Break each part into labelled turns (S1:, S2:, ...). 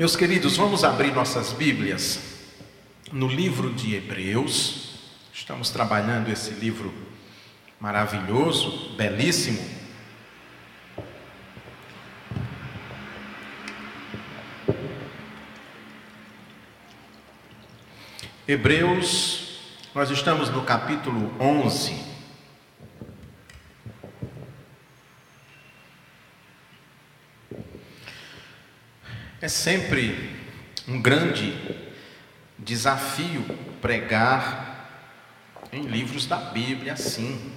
S1: Meus queridos, vamos abrir nossas Bíblias no livro de Hebreus. Estamos trabalhando esse livro maravilhoso, belíssimo. Hebreus, nós estamos no capítulo 11. Sempre um grande desafio pregar em livros da Bíblia assim.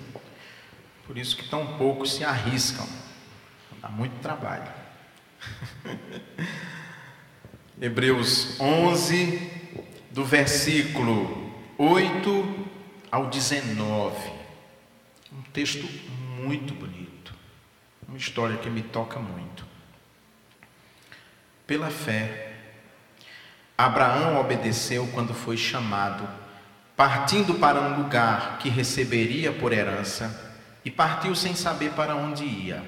S1: Por isso que tão poucos se arriscam. Dá muito trabalho. Hebreus 11, do versículo 8 ao 19. Um texto muito bonito. Uma história que me toca muito. Pela fé, Abraão obedeceu quando foi chamado, partindo para um lugar que receberia por herança, e partiu sem saber para onde ia.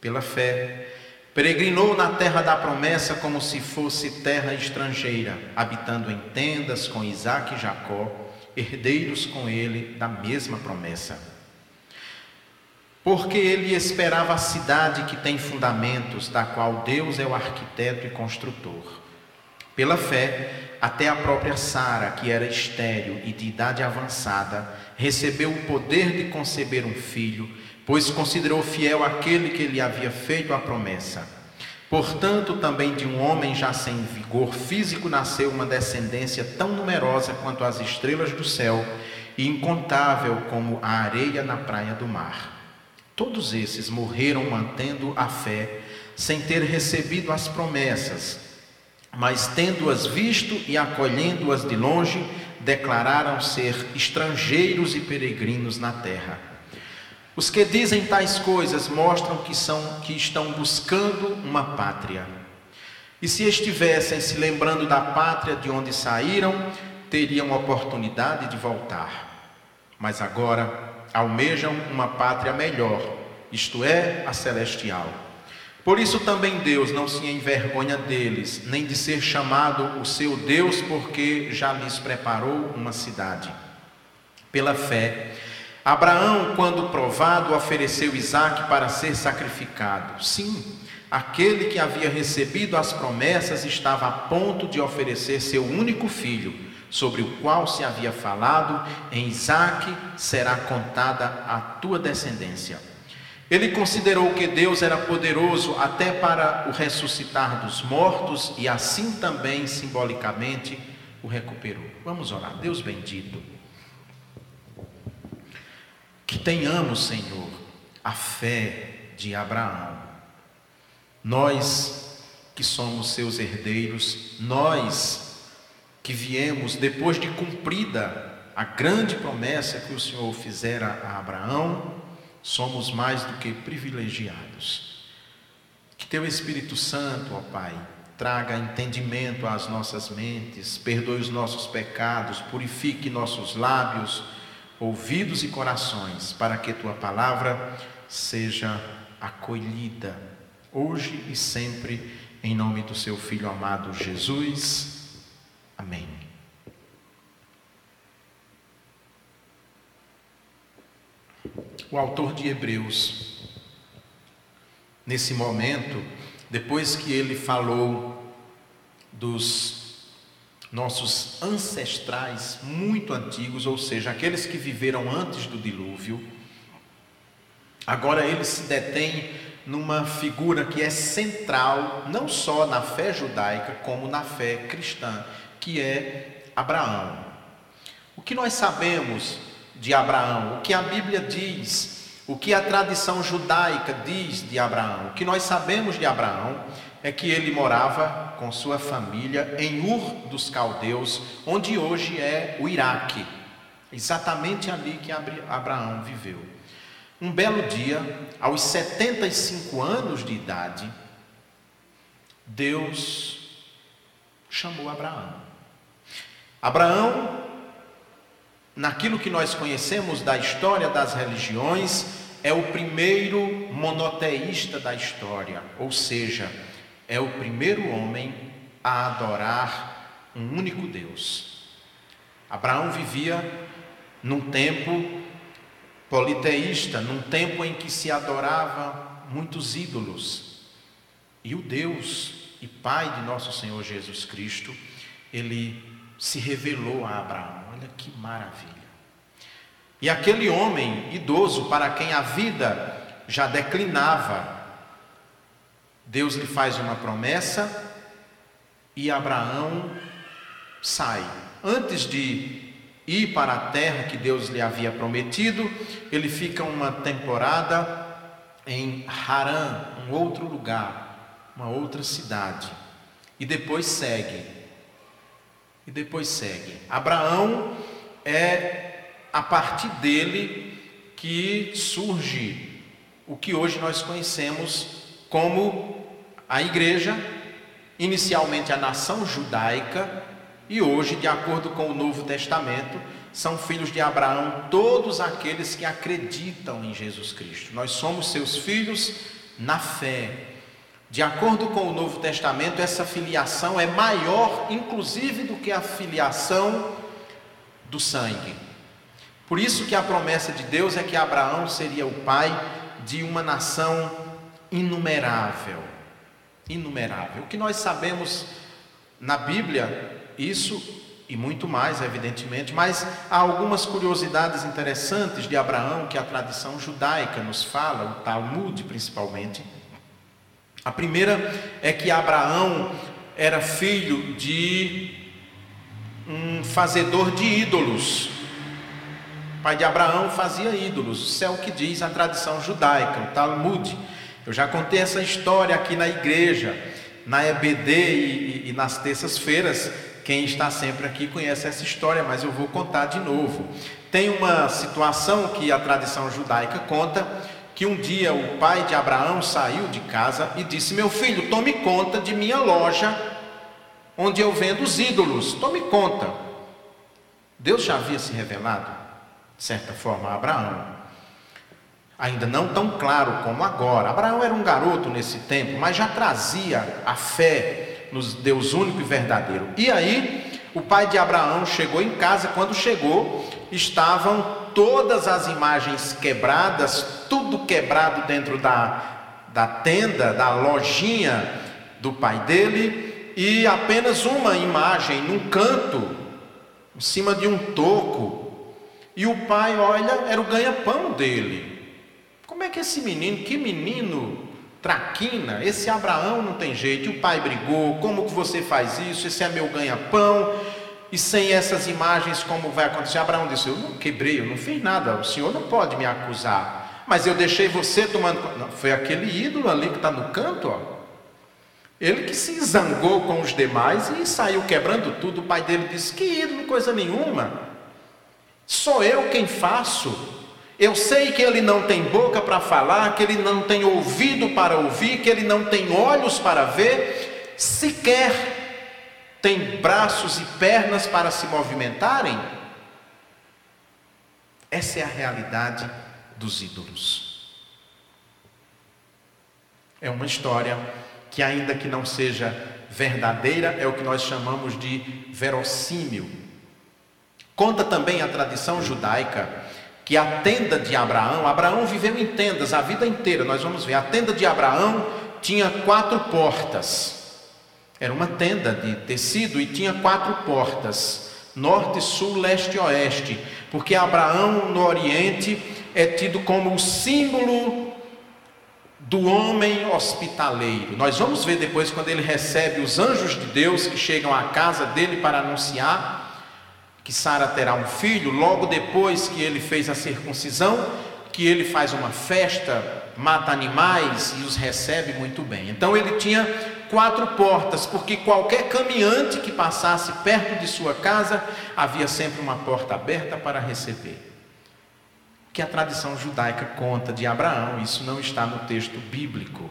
S1: Pela fé, peregrinou na terra da promessa como se fosse terra estrangeira, habitando em tendas com Isaac e Jacó, herdeiros com ele da mesma promessa porque ele esperava a cidade que tem fundamentos, da qual Deus é o arquiteto e construtor. Pela fé, até a própria Sara, que era estéril e de idade avançada, recebeu o poder de conceber um filho, pois considerou fiel aquele que lhe havia feito a promessa. Portanto, também de um homem já sem vigor físico nasceu uma descendência tão numerosa quanto as estrelas do céu e incontável como a areia na praia do mar. Todos esses morreram mantendo a fé, sem ter recebido as promessas, mas tendo-as visto e acolhendo-as de longe, declararam ser estrangeiros e peregrinos na terra. Os que dizem tais coisas mostram que são que estão buscando uma pátria. E se estivessem se lembrando da pátria de onde saíram, teriam oportunidade de voltar. Mas agora almejam uma pátria melhor, isto é, a celestial. Por isso também Deus não se envergonha deles, nem de ser chamado o seu Deus, porque já lhes preparou uma cidade. Pela fé, Abraão, quando provado, ofereceu Isaque para ser sacrificado. Sim, aquele que havia recebido as promessas estava a ponto de oferecer seu único filho sobre o qual se havia falado, em Isaque será contada a tua descendência. Ele considerou que Deus era poderoso até para o ressuscitar dos mortos e assim também simbolicamente o recuperou. Vamos orar. Deus bendito. Que tenhamos, Senhor, a fé de Abraão. Nós que somos seus herdeiros, nós que viemos depois de cumprida a grande promessa que o Senhor fizera a Abraão, somos mais do que privilegiados. Que teu Espírito Santo, ó Pai, traga entendimento às nossas mentes, perdoe os nossos pecados, purifique nossos lábios, ouvidos e corações, para que tua palavra seja acolhida hoje e sempre, em nome do seu Filho amado Jesus. Amém. O autor de Hebreus, nesse momento, depois que ele falou dos nossos ancestrais muito antigos, ou seja, aqueles que viveram antes do dilúvio, agora ele se detém numa figura que é central, não só na fé judaica, como na fé cristã, que é Abraão. O que nós sabemos de Abraão? O que a Bíblia diz? O que a tradição judaica diz de Abraão? O que nós sabemos de Abraão é que ele morava com sua família em Ur dos Caldeus, onde hoje é o Iraque, exatamente ali que Abraão viveu. Um belo dia, aos 75 anos de idade, Deus chamou Abraão. Abraão, naquilo que nós conhecemos da história das religiões, é o primeiro monoteísta da história, ou seja, é o primeiro homem a adorar um único Deus. Abraão vivia num tempo politeísta, num tempo em que se adorava muitos ídolos. E o Deus e Pai de nosso Senhor Jesus Cristo, ele se revelou a Abraão. Olha que maravilha. E aquele homem idoso, para quem a vida já declinava, Deus lhe faz uma promessa e Abraão sai. Antes de ir para a terra que Deus lhe havia prometido, ele fica uma temporada em Harã, um outro lugar, uma outra cidade. E depois segue. E depois segue. Abraão é a partir dele que surge o que hoje nós conhecemos como a igreja, inicialmente a nação judaica, e hoje, de acordo com o Novo Testamento, são filhos de Abraão todos aqueles que acreditam em Jesus Cristo. Nós somos seus filhos na fé. De acordo com o Novo Testamento, essa filiação é maior, inclusive, do que a filiação do sangue. Por isso que a promessa de Deus é que Abraão seria o pai de uma nação inumerável. Inumerável. O que nós sabemos na Bíblia, isso e muito mais, evidentemente, mas há algumas curiosidades interessantes de Abraão que a tradição judaica nos fala, o Talmud principalmente. A primeira é que Abraão era filho de um fazedor de ídolos. O pai de Abraão fazia ídolos, isso é o que diz a tradição judaica, o Talmud. Eu já contei essa história aqui na igreja, na EBD e, e, e nas terças-feiras. Quem está sempre aqui conhece essa história, mas eu vou contar de novo. Tem uma situação que a tradição judaica conta que um dia o pai de Abraão saiu de casa e disse: Meu filho, tome conta de minha loja, onde eu vendo os ídolos, tome conta. Deus já havia se revelado de certa forma, a Abraão. Ainda não tão claro como agora. Abraão era um garoto nesse tempo, mas já trazia a fé no Deus único e verdadeiro. E aí, o pai de Abraão chegou em casa, quando chegou, estavam todas as imagens quebradas, tudo quebrado dentro da, da tenda, da lojinha do pai dele, e apenas uma imagem num canto, em cima de um toco, e o pai, olha, era o ganha-pão dele. Como é que esse menino, que menino traquina, esse Abraão não tem jeito. E o pai brigou: como que você faz isso? Esse é meu ganha-pão. E sem essas imagens, como vai acontecer? Abraão disse: Eu não quebrei, eu não fiz nada, o senhor não pode me acusar. Mas eu deixei você tomando. Não, foi aquele ídolo ali que está no canto, ó. Ele que se zangou com os demais e saiu quebrando tudo. O pai dele disse: Que ídolo, coisa nenhuma. Sou eu quem faço. Eu sei que ele não tem boca para falar, que ele não tem ouvido para ouvir, que ele não tem olhos para ver, sequer tem braços e pernas para se movimentarem. Essa é a realidade dos ídolos. É uma história que, ainda que não seja verdadeira, é o que nós chamamos de verossímil. Conta também a tradição judaica que a tenda de Abraão, Abraão viveu em tendas a vida inteira, nós vamos ver, a tenda de Abraão tinha quatro portas. Era uma tenda de tecido e tinha quatro portas: norte, sul, leste e oeste, porque Abraão no Oriente é tido como o símbolo do homem hospitaleiro. Nós vamos ver depois quando ele recebe os anjos de Deus que chegam à casa dele para anunciar que Sara terá um filho, logo depois que ele fez a circuncisão, que ele faz uma festa, mata animais e os recebe muito bem. Então ele tinha quatro portas, porque qualquer caminhante que passasse perto de sua casa, havia sempre uma porta aberta para receber. Que a tradição judaica conta de Abraão, isso não está no texto bíblico.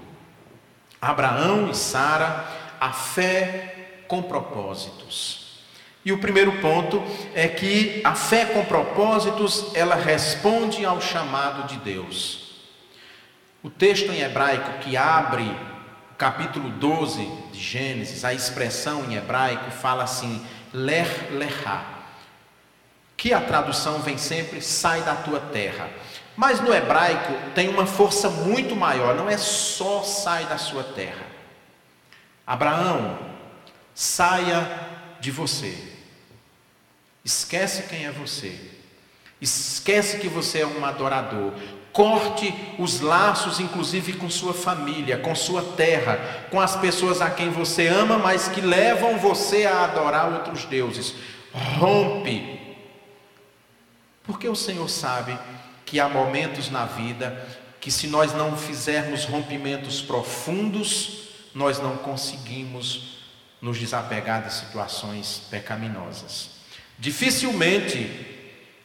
S1: Abraão e Sara, a fé com propósitos. E o primeiro ponto é que a fé com propósitos, ela responde ao chamado de Deus. O texto em hebraico que abre capítulo 12 de Gênesis, a expressão em hebraico fala assim: ler lerá, que a tradução vem sempre sai da tua terra. Mas no hebraico tem uma força muito maior, não é só sai da sua terra. Abraão, saia de você. Esquece quem é você. Esquece que você é um adorador. Corte os laços, inclusive com sua família, com sua terra, com as pessoas a quem você ama, mas que levam você a adorar outros deuses. Rompe. Porque o Senhor sabe que há momentos na vida que, se nós não fizermos rompimentos profundos, nós não conseguimos nos desapegar de situações pecaminosas. Dificilmente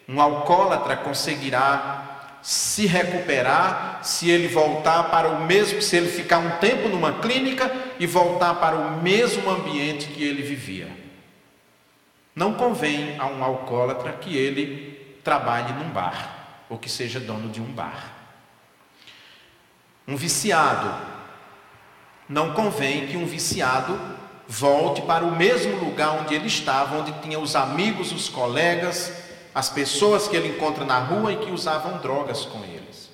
S1: um alcoólatra conseguirá se recuperar se ele voltar para o mesmo, se ele ficar um tempo numa clínica e voltar para o mesmo ambiente que ele vivia. Não convém a um alcoólatra que ele trabalhe num bar ou que seja dono de um bar. Um viciado, não convém que um viciado volte para o mesmo lugar onde ele estava, onde tinha os amigos, os colegas, as pessoas que ele encontra na rua e que usavam drogas com eles.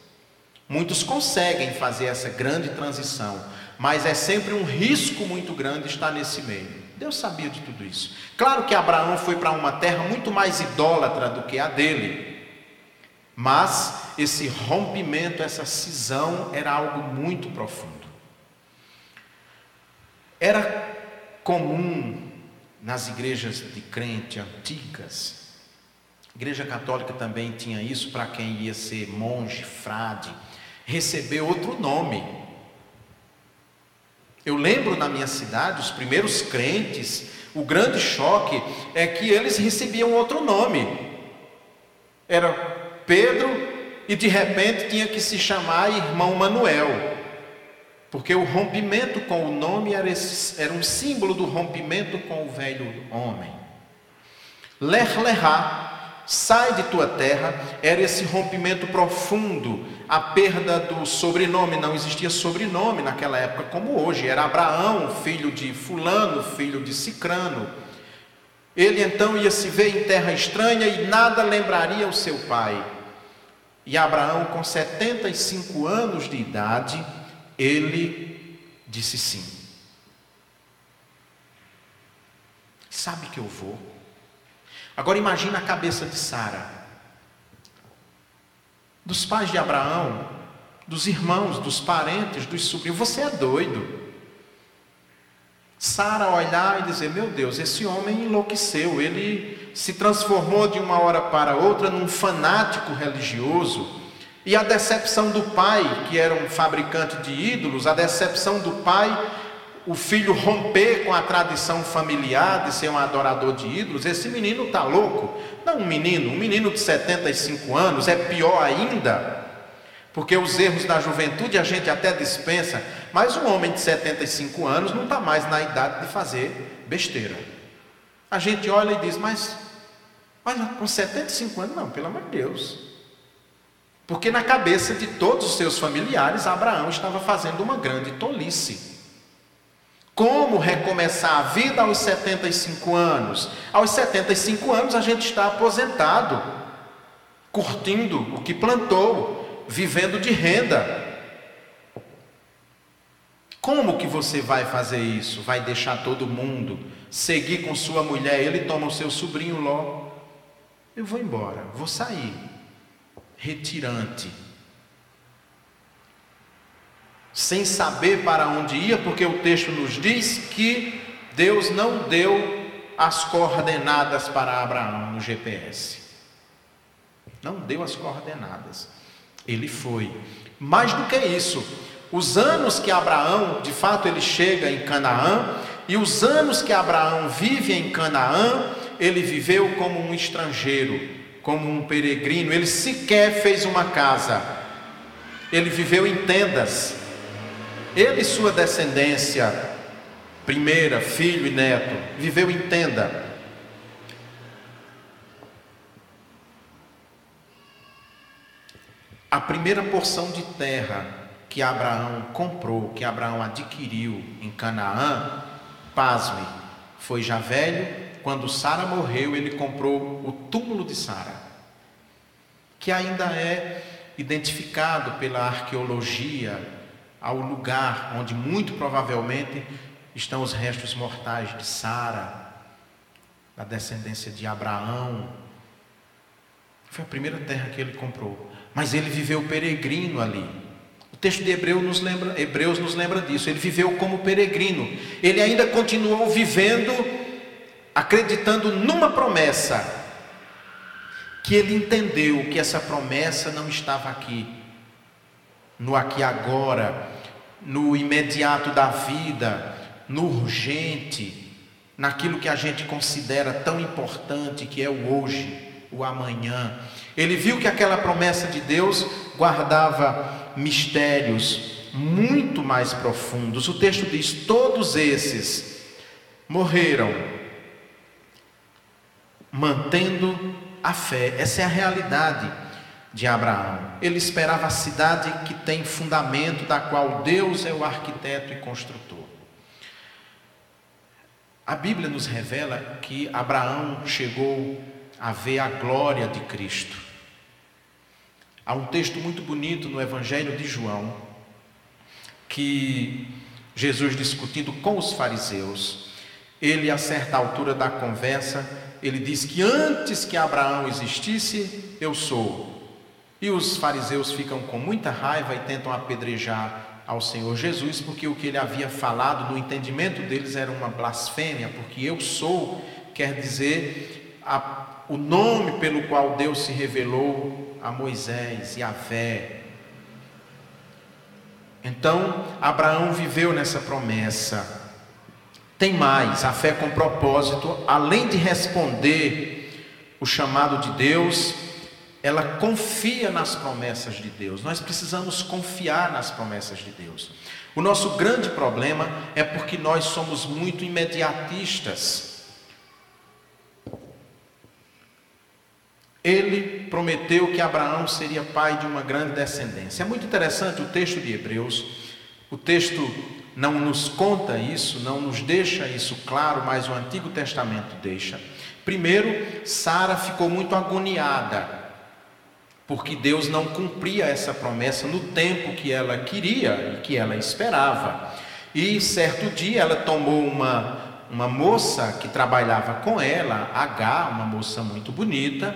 S1: Muitos conseguem fazer essa grande transição, mas é sempre um risco muito grande estar nesse meio. Deus sabia de tudo isso. Claro que Abraão foi para uma terra muito mais idólatra do que a dele, mas esse rompimento, essa cisão era algo muito profundo. Era comum nas igrejas de crente antigas Igreja Católica também tinha isso para quem ia ser monge, frade, receber outro nome. Eu lembro na minha cidade, os primeiros crentes, o grande choque é que eles recebiam outro nome. Era Pedro e de repente tinha que se chamar irmão Manuel. Porque o rompimento com o nome era, esse, era um símbolo do rompimento com o velho homem. Ler sai de tua terra, era esse rompimento profundo, a perda do sobrenome, não existia sobrenome naquela época como hoje, era Abraão, filho de Fulano, filho de Cicrano. Ele então ia se ver em terra estranha e nada lembraria o seu pai. E Abraão, com 75 anos de idade, ele disse sim. Sabe que eu vou? Agora imagina a cabeça de Sara, dos pais de Abraão, dos irmãos, dos parentes, dos sobrinhos. Você é doido. Sara olhar e dizer: Meu Deus, esse homem enlouqueceu, ele se transformou de uma hora para outra num fanático religioso. E a decepção do pai, que era um fabricante de ídolos, a decepção do pai o filho romper com a tradição familiar de ser um adorador de ídolos, esse menino está louco. Não um menino, um menino de 75 anos é pior ainda, porque os erros da juventude a gente até dispensa, mas um homem de 75 anos não está mais na idade de fazer besteira. A gente olha e diz, mas olha, com 75 anos, não, pelo amor de Deus. Porque na cabeça de todos os seus familiares, Abraão estava fazendo uma grande tolice. Como recomeçar a vida aos 75 anos? Aos 75 anos a gente está aposentado, curtindo o que plantou, vivendo de renda. Como que você vai fazer isso? Vai deixar todo mundo seguir com sua mulher? Ele toma o seu sobrinho Ló. Eu vou embora, vou sair. Retirante sem saber para onde ia, porque o texto nos diz que Deus não deu as coordenadas para Abraão no GPS. Não deu as coordenadas. Ele foi. Mais do que isso, os anos que Abraão, de fato, ele chega em Canaã, e os anos que Abraão vive em Canaã, ele viveu como um estrangeiro, como um peregrino, ele sequer fez uma casa, ele viveu em tendas, ele e sua descendência, primeira, filho e neto, viveu em tenda. A primeira porção de terra que Abraão comprou, que Abraão adquiriu em Canaã, pasme, foi já velho, quando Sara morreu, ele comprou o túmulo de Sara, que ainda é identificado pela arqueologia ao lugar onde muito provavelmente estão os restos mortais de Sara, da descendência de Abraão. Foi a primeira terra que ele comprou. Mas ele viveu peregrino ali. O texto de Hebreus nos lembra, Hebreus nos lembra disso. Ele viveu como peregrino. Ele ainda continuou vivendo, acreditando numa promessa. Que ele entendeu que essa promessa não estava aqui, no aqui agora, no imediato da vida, no urgente, naquilo que a gente considera tão importante, que é o hoje, o amanhã. Ele viu que aquela promessa de Deus guardava mistérios muito mais profundos. O texto diz: todos esses morreram mantendo a fé. Essa é a realidade de Abraão. Ele esperava a cidade que tem fundamento, da qual Deus é o arquiteto e construtor. A Bíblia nos revela que Abraão chegou a ver a glória de Cristo. Há um texto muito bonito no Evangelho de João, que Jesus discutindo com os fariseus, ele a certa altura da conversa, ele diz que antes que Abraão existisse, eu sou. E os fariseus ficam com muita raiva e tentam apedrejar ao Senhor Jesus, porque o que ele havia falado no entendimento deles era uma blasfêmia, porque eu sou quer dizer a, o nome pelo qual Deus se revelou a Moisés e a fé. Então, Abraão viveu nessa promessa. Tem mais, a fé com propósito, além de responder o chamado de Deus, ela confia nas promessas de Deus. Nós precisamos confiar nas promessas de Deus. O nosso grande problema é porque nós somos muito imediatistas. Ele prometeu que Abraão seria pai de uma grande descendência. É muito interessante o texto de Hebreus. O texto não nos conta isso, não nos deixa isso claro, mas o Antigo Testamento deixa. Primeiro, Sara ficou muito agoniada, porque Deus não cumpria essa promessa no tempo que ela queria e que ela esperava. E certo dia ela tomou uma, uma moça que trabalhava com ela, H, uma moça muito bonita,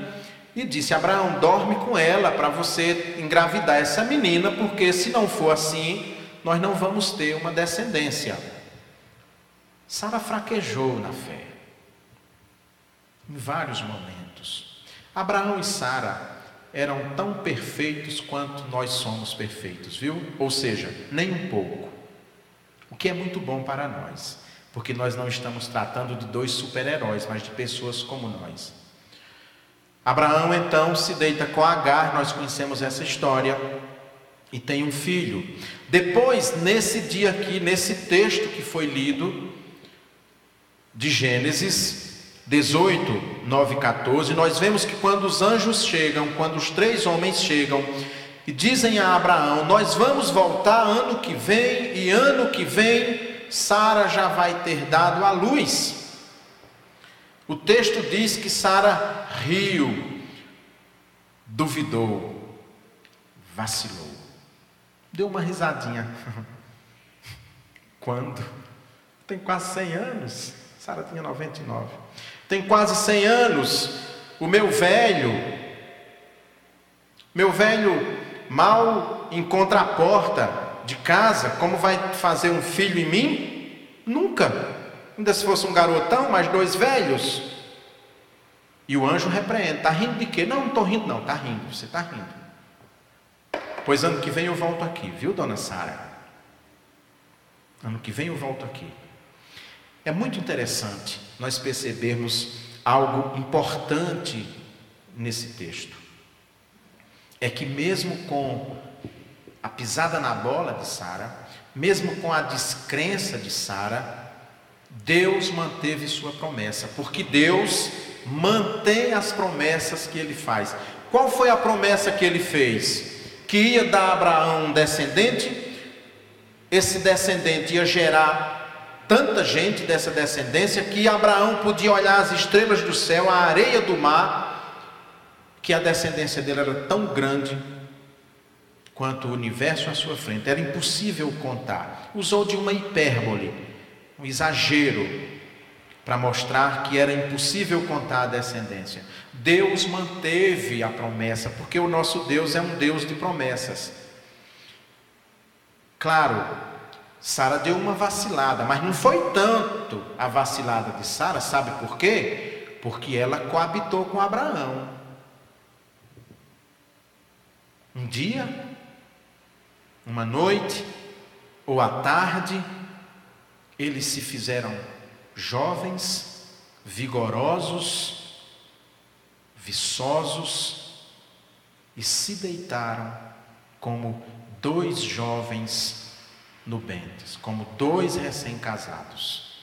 S1: e disse: Abraão, dorme com ela para você engravidar essa menina, porque se não for assim, nós não vamos ter uma descendência. Sara fraquejou na fé, em vários momentos. Abraão e Sara eram tão perfeitos quanto nós somos perfeitos, viu? Ou seja, nem um pouco. O que é muito bom para nós, porque nós não estamos tratando de dois super-heróis, mas de pessoas como nós. Abraão então se deita com Agar, nós conhecemos essa história e tem um filho. Depois, nesse dia aqui, nesse texto que foi lido, de Gênesis 18, 9 e 14, nós vemos que quando os anjos chegam, quando os três homens chegam e dizem a Abraão: Nós vamos voltar ano que vem, e ano que vem Sara já vai ter dado a luz. O texto diz que Sara riu, duvidou, vacilou. Deu uma risadinha. Quando? Tem quase 100 anos. Sara tinha 99. Tem quase 100 anos. O meu velho, meu velho mal encontra a porta de casa. Como vai fazer um filho em mim? Nunca. Ainda se fosse um garotão, mais dois velhos. E o anjo repreende: Está rindo de quê? Não, não estou rindo, não. Está rindo. Você está rindo. Pois ano que vem eu volto aqui, viu, dona Sara? Ano que vem eu volto aqui. É muito interessante nós percebermos algo importante nesse texto. É que mesmo com a pisada na bola de Sara, mesmo com a descrença de Sara, Deus manteve sua promessa, porque Deus mantém as promessas que ele faz. Qual foi a promessa que ele fez? que ia dar a Abraão um descendente esse descendente ia gerar tanta gente dessa descendência que Abraão podia olhar as estrelas do céu, a areia do mar, que a descendência dele era tão grande quanto o universo à sua frente. Era impossível contar. Usou de uma hipérbole, um exagero, para mostrar que era impossível contar a descendência. Deus manteve a promessa, porque o nosso Deus é um Deus de promessas. Claro, Sara deu uma vacilada, mas não foi tanto a vacilada de Sara, sabe por quê? Porque ela coabitou com Abraão. Um dia, uma noite ou à tarde, eles se fizeram jovens, vigorosos, viçosos e se deitaram como dois jovens nubentes, como dois recém-casados.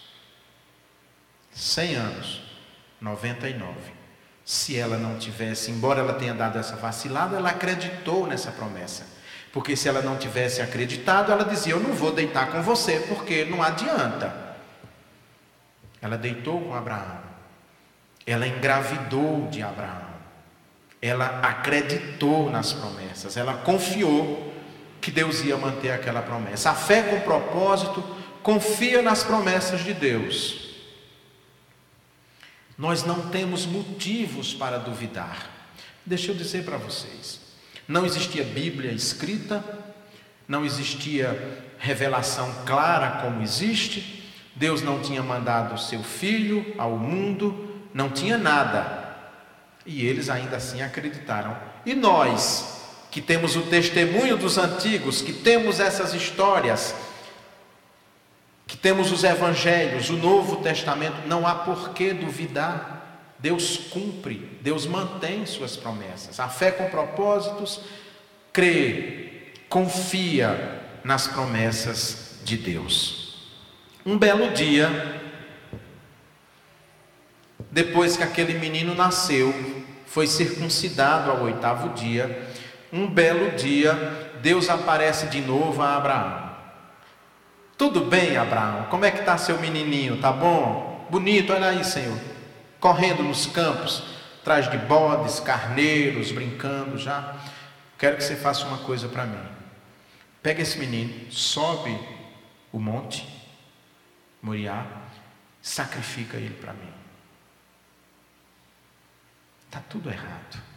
S1: 100 anos, 99. Se ela não tivesse, embora ela tenha dado essa vacilada, ela acreditou nessa promessa. Porque se ela não tivesse acreditado, ela dizia: Eu não vou deitar com você, porque não adianta. Ela deitou com Abraão. Ela engravidou de Abraão. Ela acreditou nas promessas. Ela confiou que Deus ia manter aquela promessa. A fé com propósito confia nas promessas de Deus. Nós não temos motivos para duvidar. Deixa eu dizer para vocês: não existia Bíblia escrita, não existia revelação clara como existe, Deus não tinha mandado seu filho ao mundo, não tinha nada. E eles ainda assim acreditaram. E nós, que temos o testemunho dos antigos, que temos essas histórias, que temos os evangelhos, o Novo Testamento, não há por que duvidar. Deus cumpre, Deus mantém suas promessas. A fé com propósitos crê, confia nas promessas de Deus. Um belo dia, depois que aquele menino nasceu, foi circuncidado ao oitavo dia, um belo dia, Deus aparece de novo a Abraão. Tudo bem, Abraão? Como é que está seu menininho? Tá bom? Bonito, olha aí, Senhor. Correndo nos campos, atrás de bodes, carneiros, brincando já. Quero que você faça uma coisa para mim. Pega esse menino, sobe o monte, Moriá, sacrifica ele para mim. Está tudo errado.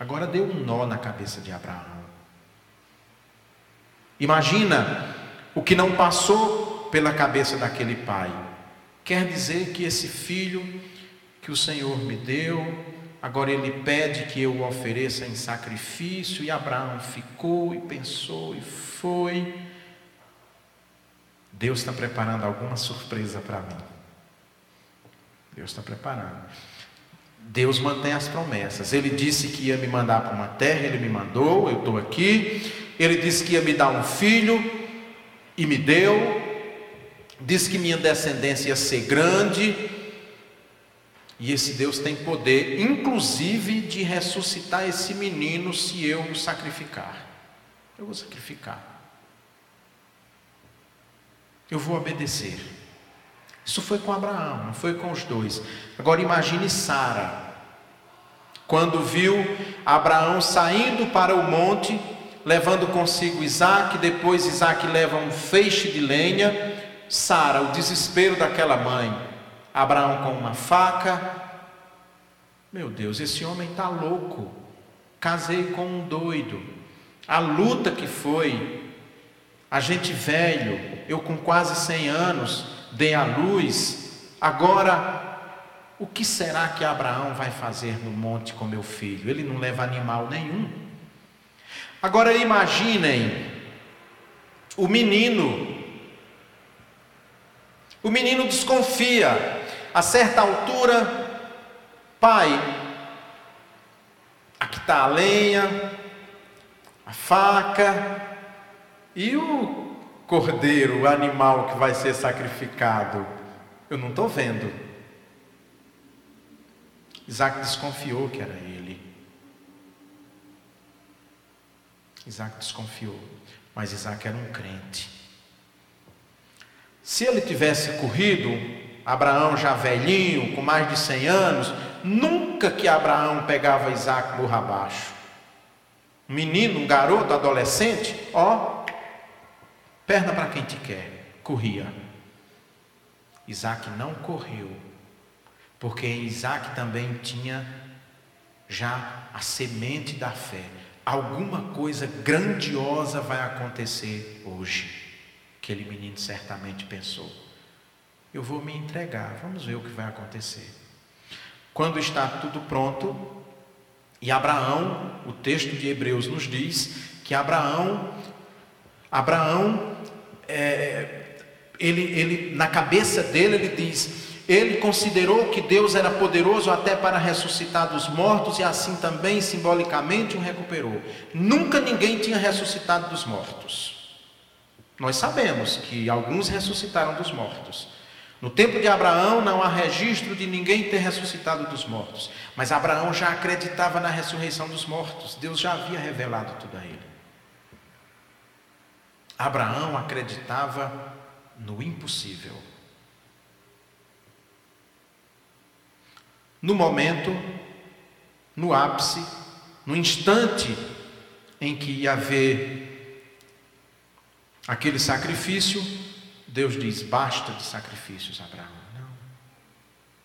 S1: Agora deu um nó na cabeça de Abraão. Imagina o que não passou pela cabeça daquele pai. Quer dizer que esse filho que o Senhor me deu, agora ele pede que eu o ofereça em sacrifício, e Abraão ficou e pensou e foi. Deus está preparando alguma surpresa para mim. Deus está preparando. Deus mantém as promessas. Ele disse que ia me mandar para uma terra, ele me mandou, eu estou aqui. Ele disse que ia me dar um filho e me deu. Disse que minha descendência ia ser grande. E esse Deus tem poder, inclusive, de ressuscitar esse menino se eu o sacrificar. Eu vou sacrificar. Eu vou obedecer. Isso foi com Abraão, não foi com os dois. Agora imagine Sara. Quando viu Abraão saindo para o monte, levando consigo Isaac, depois Isaac leva um feixe de lenha. Sara, o desespero daquela mãe. Abraão com uma faca. Meu Deus, esse homem está louco. Casei com um doido. A luta que foi. A gente velho, eu com quase 100 anos, dei a luz, agora o que será que Abraão vai fazer no monte com meu filho? Ele não leva animal nenhum. Agora imaginem o menino. O menino desconfia. A certa altura, pai, aqui está a lenha, a faca e o cordeiro, o animal que vai ser sacrificado? Eu não estou vendo. Isaac desconfiou que era ele. Isaac desconfiou. Mas Isaac era um crente. Se ele tivesse corrido, Abraão já velhinho, com mais de 100 anos, nunca que Abraão pegava Isaac burra abaixo. Um menino, um garoto, adolescente, ó, perna para quem te quer, corria. Isaac não correu, porque Isaac também tinha já a semente da fé. Alguma coisa grandiosa vai acontecer hoje. Aquele menino certamente pensou: eu vou me entregar, vamos ver o que vai acontecer. Quando está tudo pronto, e Abraão, o texto de Hebreus nos diz que Abraão, Abraão, é, ele, ele, na cabeça dele, ele diz: ele considerou que Deus era poderoso até para ressuscitar dos mortos e assim também simbolicamente o recuperou. Nunca ninguém tinha ressuscitado dos mortos. Nós sabemos que alguns ressuscitaram dos mortos. No tempo de Abraão não há registro de ninguém ter ressuscitado dos mortos, mas Abraão já acreditava na ressurreição dos mortos. Deus já havia revelado tudo a ele. Abraão acreditava no impossível. no momento, no ápice, no instante em que ia haver aquele sacrifício, Deus diz: basta de sacrifícios, Abraão. Não,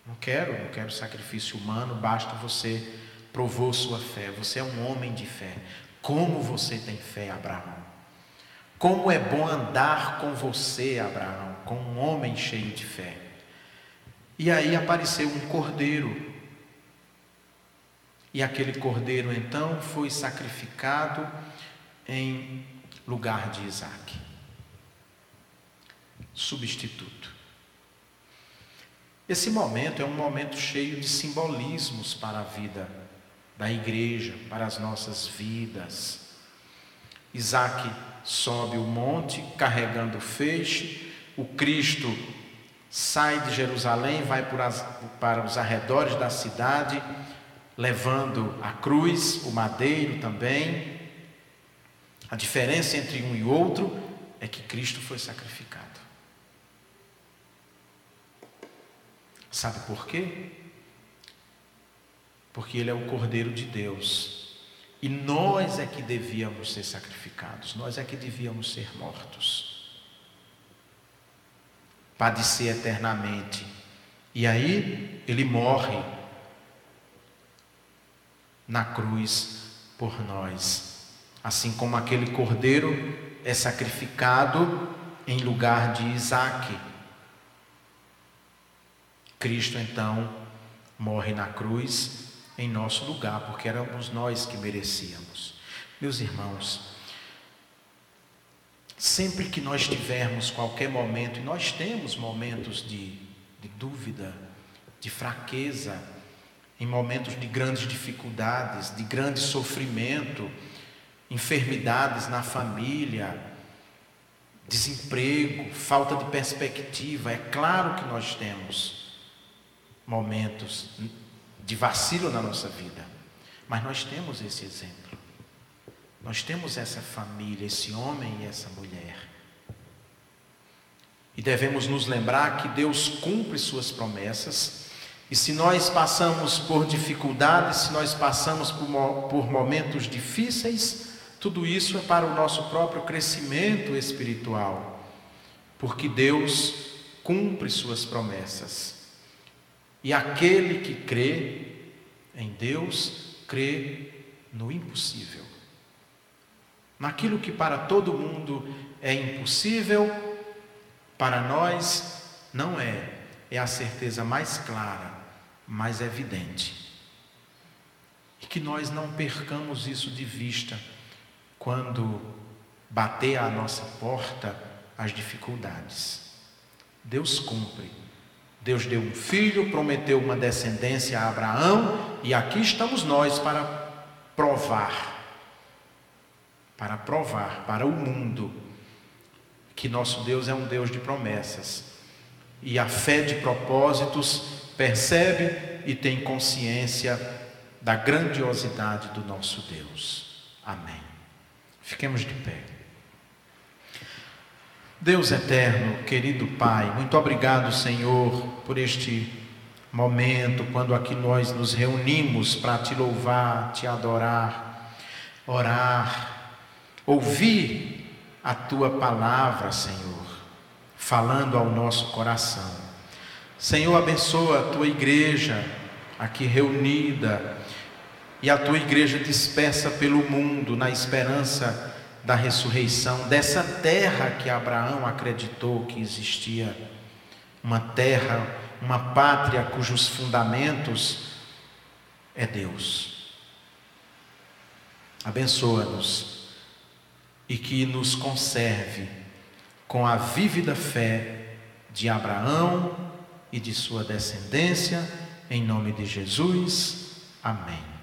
S1: não quero, não quero sacrifício humano, basta você provou sua fé, você é um homem de fé. Como você tem fé, Abraão? Como é bom andar com você, Abraão, com um homem cheio de fé. E aí apareceu um cordeiro. E aquele cordeiro então foi sacrificado em lugar de Isaac. Substituto. Esse momento é um momento cheio de simbolismos para a vida da igreja, para as nossas vidas. Isaac sobe o monte carregando o feixe, o Cristo sai de Jerusalém, vai para os arredores da cidade, levando a cruz, o madeiro também. A diferença entre um e outro é que Cristo foi sacrificado. Sabe por quê? Porque Ele é o Cordeiro de Deus. E nós é que devíamos ser sacrificados, nós é que devíamos ser mortos padecer eternamente. E aí ele morre na cruz por nós. Assim como aquele cordeiro é sacrificado em lugar de Isaac. Cristo então morre na cruz em nosso lugar, porque éramos nós que merecíamos. Meus irmãos, Sempre que nós tivermos qualquer momento, e nós temos momentos de, de dúvida, de fraqueza, em momentos de grandes dificuldades, de grande sofrimento, enfermidades na família, desemprego, falta de perspectiva. É claro que nós temos momentos de vacilo na nossa vida, mas nós temos esse exemplo. Nós temos essa família, esse homem e essa mulher. E devemos nos lembrar que Deus cumpre suas promessas. E se nós passamos por dificuldades, se nós passamos por, por momentos difíceis, tudo isso é para o nosso próprio crescimento espiritual. Porque Deus cumpre suas promessas. E aquele que crê em Deus, crê no impossível naquilo que para todo mundo é impossível, para nós não é, é a certeza mais clara, mais evidente. E que nós não percamos isso de vista quando bater à nossa porta as dificuldades. Deus cumpre. Deus deu um filho, prometeu uma descendência a Abraão, e aqui estamos nós para provar para provar para o mundo que nosso Deus é um Deus de promessas. E a fé de propósitos percebe e tem consciência da grandiosidade do nosso Deus. Amém. Fiquemos de pé. Deus eterno, querido Pai, muito obrigado, Senhor, por este momento quando aqui nós nos reunimos para te louvar, te adorar, orar, ouvir a tua palavra, Senhor, falando ao nosso coração. Senhor, abençoa a tua igreja aqui reunida e a tua igreja dispersa pelo mundo na esperança da ressurreição, dessa terra que Abraão acreditou que existia, uma terra, uma pátria cujos fundamentos é Deus. Abençoa-nos e que nos conserve com a vívida fé de Abraão e de sua descendência, em nome de Jesus. Amém.